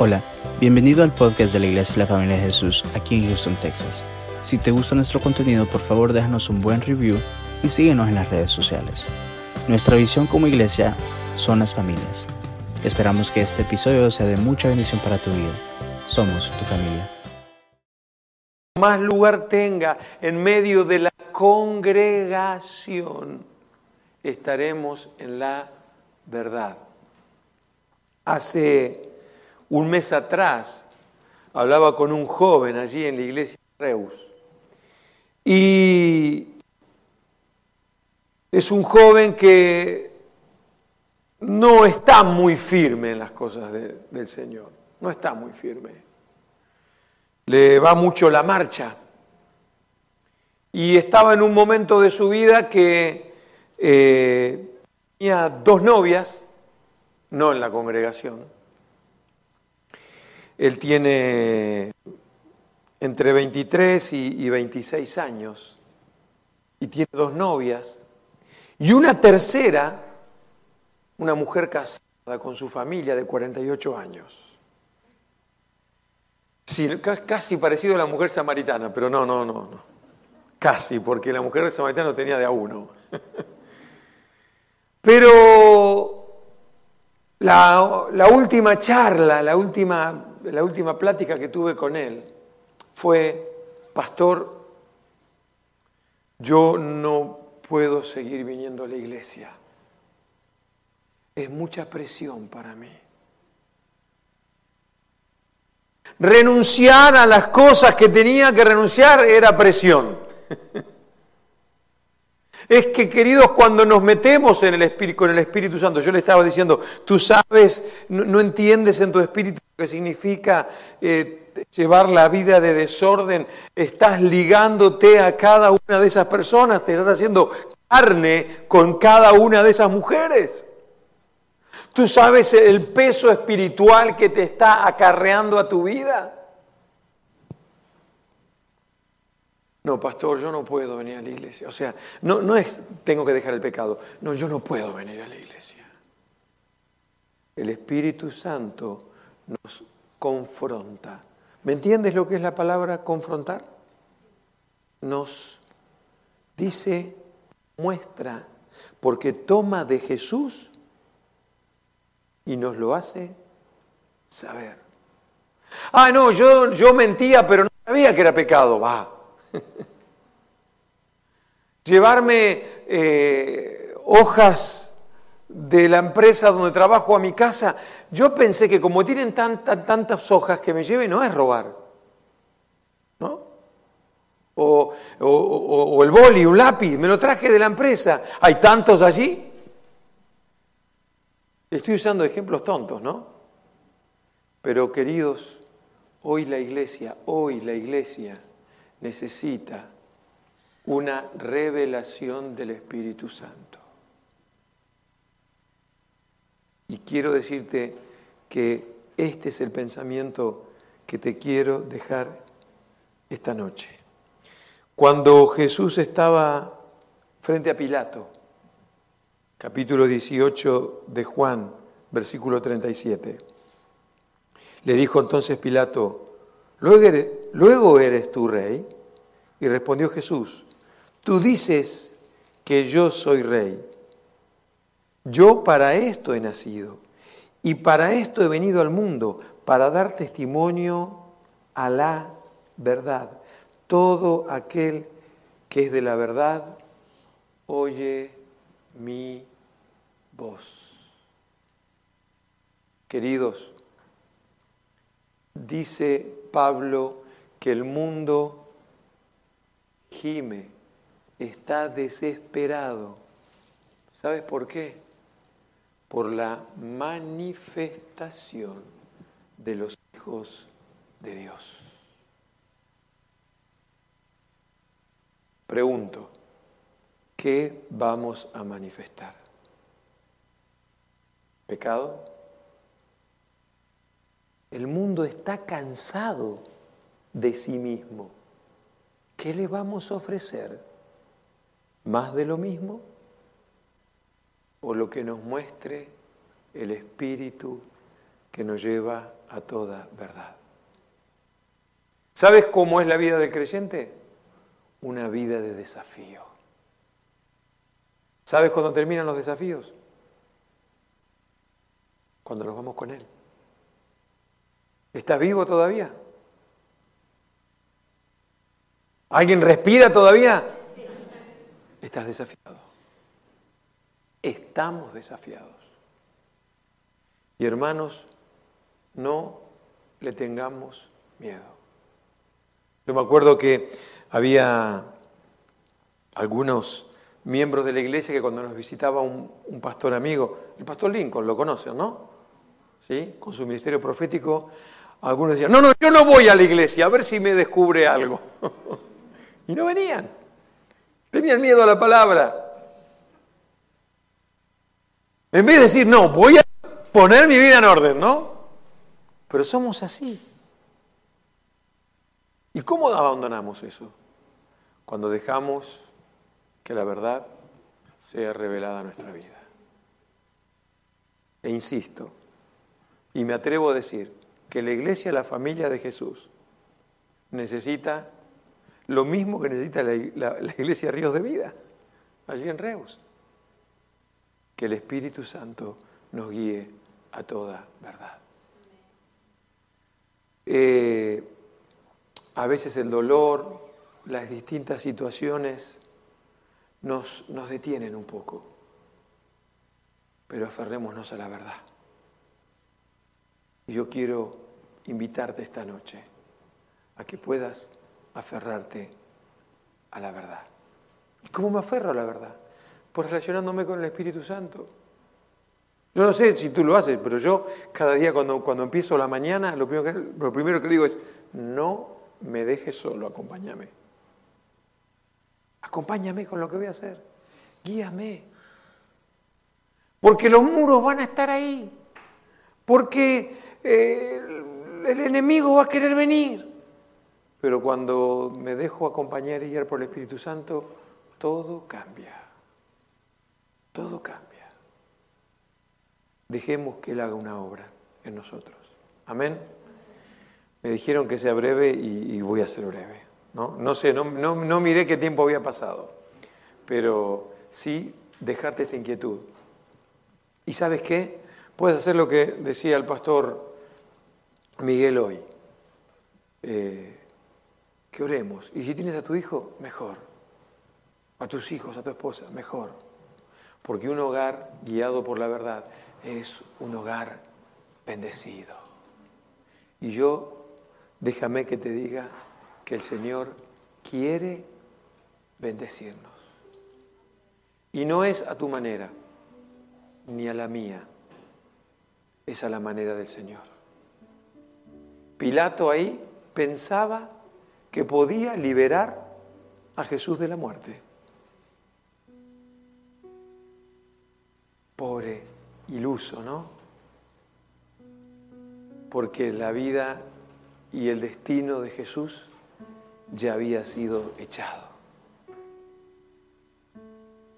Hola, bienvenido al podcast de la Iglesia de la Familia de Jesús aquí en Houston, Texas. Si te gusta nuestro contenido, por favor déjanos un buen review y síguenos en las redes sociales. Nuestra visión como iglesia son las familias. Esperamos que este episodio sea de mucha bendición para tu vida. Somos tu familia. Más lugar tenga en medio de la congregación, estaremos en la verdad. Hace un mes atrás hablaba con un joven allí en la iglesia de Reus. Y es un joven que no está muy firme en las cosas del Señor. No está muy firme. Le va mucho la marcha. Y estaba en un momento de su vida que eh, tenía dos novias, no en la congregación, él tiene entre 23 y 26 años y tiene dos novias y una tercera, una mujer casada con su familia de 48 años. Sí, casi parecido a la mujer samaritana, pero no, no, no, no. Casi, porque la mujer samaritana tenía de a uno. Pero la última charla, la última la última plática que tuve con él fue, pastor, yo no puedo seguir viniendo a la iglesia. Es mucha presión para mí. Renunciar a las cosas que tenía que renunciar era presión. Es que, queridos, cuando nos metemos en el espíritu, con el Espíritu Santo, yo le estaba diciendo, tú sabes, no, entiendes en tu espíritu lo que significa eh, llevar la vida de desorden, estás ligándote a cada una de esas personas, te estás haciendo carne con cada una de esas mujeres. Tú sabes el peso espiritual que te está acarreando a tu vida. No, pastor, yo no puedo venir a la iglesia. O sea, no, no es tengo que dejar el pecado. No, yo no puedo venir a la iglesia. El Espíritu Santo nos confronta. ¿Me entiendes lo que es la palabra confrontar? Nos dice, muestra, porque toma de Jesús y nos lo hace saber. Ah, no, yo, yo mentía, pero no sabía que era pecado. Va, Llevarme eh, hojas de la empresa donde trabajo a mi casa, yo pensé que como tienen tantas, tantas hojas que me lleve no es robar. ¿No? O, o, el boli, un lápiz, me lo traje de la empresa. ¿Hay tantos allí? Estoy usando ejemplos tontos, ¿no? Pero queridos, hoy la iglesia, hoy la iglesia necesita una revelación del Espíritu Santo. Y quiero decirte que este es el pensamiento que te quiero dejar esta noche. Cuando Jesús estaba frente a Pilato, capítulo 18 de Juan, versículo 37, le dijo entonces Pilato, ¿Luego eres, tú rey? Y respondió Jesús, tú dices que yo soy rey. Yo para esto he nacido y para esto he venido al mundo, para dar testimonio a la verdad. Todo aquel que es de la verdad, oye mi voz. Queridos, dice Pablo que el mundo gime, está desesperado. ¿Sabes por qué? Por la manifestación de los hijos de Dios. Pregunto, ¿qué vamos a manifestar? ¿Pecado? El mundo está cansado de sí mismo. ¿Qué le vamos a ofrecer? ¿Más de lo mismo? ¿O lo que nos muestre el Espíritu que nos lleva a toda verdad. ¿Sabes cómo es la vida del creyente? Una vida de desafío. ¿Sabes cuándo terminan los desafíos? Cuando nos vamos con Él. ¿Estás vivo todavía? ¿Alguien respira todavía? Estás desafiado. Estamos desafiados. Y hermanos, no le tengamos miedo. Yo me acuerdo que había algunos miembros de la iglesia que cuando nos visitaba un, pastor amigo, el pastor Lincoln, lo conocen, ¿no? ¿Sí? Con su ministerio profético, algunos decían, no, no, yo no voy a la iglesia, a ver si me descubre algo. y no venían. Tenían miedo a la palabra. En vez de decir, no, voy a poner mi vida en orden, ¿no? Pero somos así. ¿Y cómo abandonamos eso? Cuando dejamos que la verdad sea revelada a nuestra vida. E insisto, y me atrevo a decir que la iglesia, la familia de Jesús, necesita lo mismo que necesita la, iglesia Ríos de Vida, allí en Reus que el Espíritu Santo nos guíe a toda verdad. Eh, a veces el dolor, las distintas situaciones nos, nos detienen un poco, pero aferrémonos a la verdad. Y yo quiero invitarte esta noche a que puedas aferrarte a la verdad. ¿Y cómo me aferro a la verdad? Pues relacionándome con el Espíritu Santo. Yo no sé si tú lo haces, pero yo cada día cuando, cuando empiezo la mañana, lo primero, que, lo primero que digo es, no me dejes solo, acompáñame. Acompáñame con lo que voy a hacer. Guíame. Porque los muros van a estar ahí. Porque eh, el enemigo va a querer venir. Pero cuando me dejo acompañar y guiar por el Espíritu Santo, todo cambia todo cambia. Dejemos que Él haga una obra en nosotros. Amén. Me dijeron que sea breve y, voy a ser breve. No, sé, no, no, miré qué tiempo había pasado, pero sí dejarte esta inquietud. ¿Y sabes qué? Puedes hacer lo que decía el pastor Miguel hoy. Eh, que oremos. Y si tienes a tu hijo, mejor. A tus hijos, a tu esposa, mejor. Porque un hogar guiado por la verdad es un hogar bendecido. Y yo, déjame que te diga que el Señor quiere bendecirnos. Y no es a tu manera, ni a la mía, es a la manera del Señor. Pilato ahí pensaba que podía liberar a Jesús de la muerte. pobre, iluso, ¿no? Porque la vida y el destino de Jesús ya había sido echado.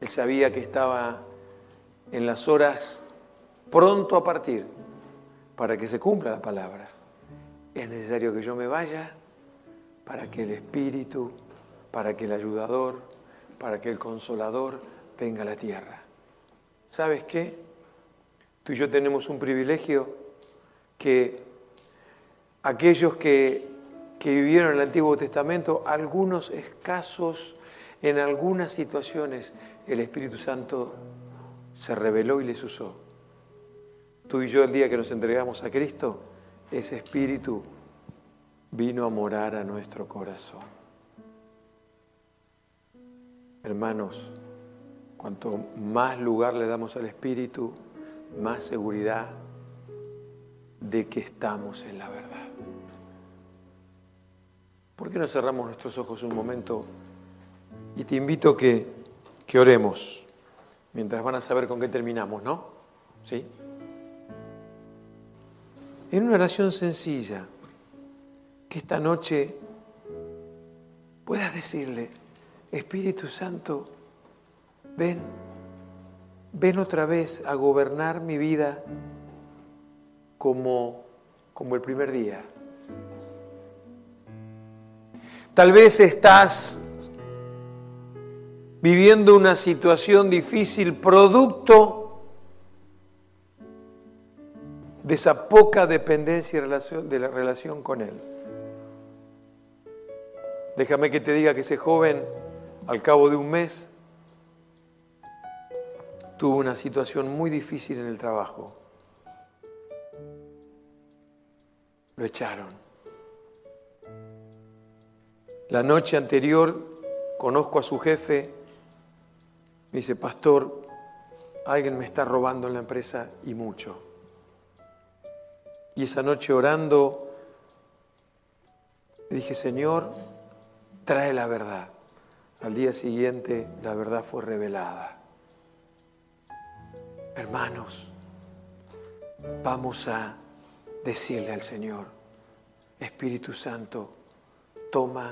Él sabía que estaba en las horas pronto a partir para que se cumpla la palabra. Es necesario que yo me vaya para que el Espíritu, para que el ayudador, para que el consolador venga a la tierra. ¿Sabes qué? Tú y yo tenemos un privilegio que aquellos que, vivieron el Antiguo Testamento, algunos escasos, en algunas situaciones, el Espíritu Santo se reveló y les usó. Tú y yo el día que nos entregamos a Cristo, ese Espíritu vino a morar a nuestro corazón. Hermanos, Cuanto más lugar le damos al Espíritu, más seguridad de que estamos en la verdad. ¿Por qué no cerramos nuestros ojos un momento? Y te invito que, que oremos, mientras van a saber con qué terminamos, ¿no? ¿Sí? En una oración sencilla, que esta noche puedas decirle, Espíritu Santo, ven, ven otra vez a gobernar mi vida como, como el primer día. Tal vez estás viviendo una situación difícil producto de esa poca dependencia de la relación con Él. Déjame que te diga que ese joven, al cabo de un mes, tuvo una situación muy difícil en el trabajo. Lo echaron. La noche anterior conozco a su jefe, me dice, pastor, alguien me está robando en la empresa y mucho. Y esa noche orando, dije, Señor, trae la verdad. Al día siguiente la verdad fue revelada. Hermanos, vamos a decirle al Señor, Espíritu Santo, toma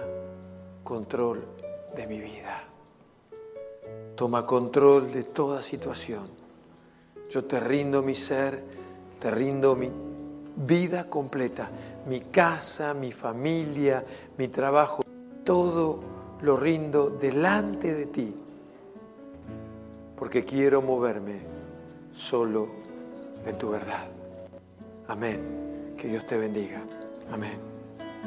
control de mi vida. Toma control de toda situación. Yo te rindo mi ser, te rindo mi vida completa, mi casa, mi familia, mi trabajo todo lo rindo delante de ti, porque quiero moverme solo en tu verdad. Amén. Que Dios te bendiga. Amén.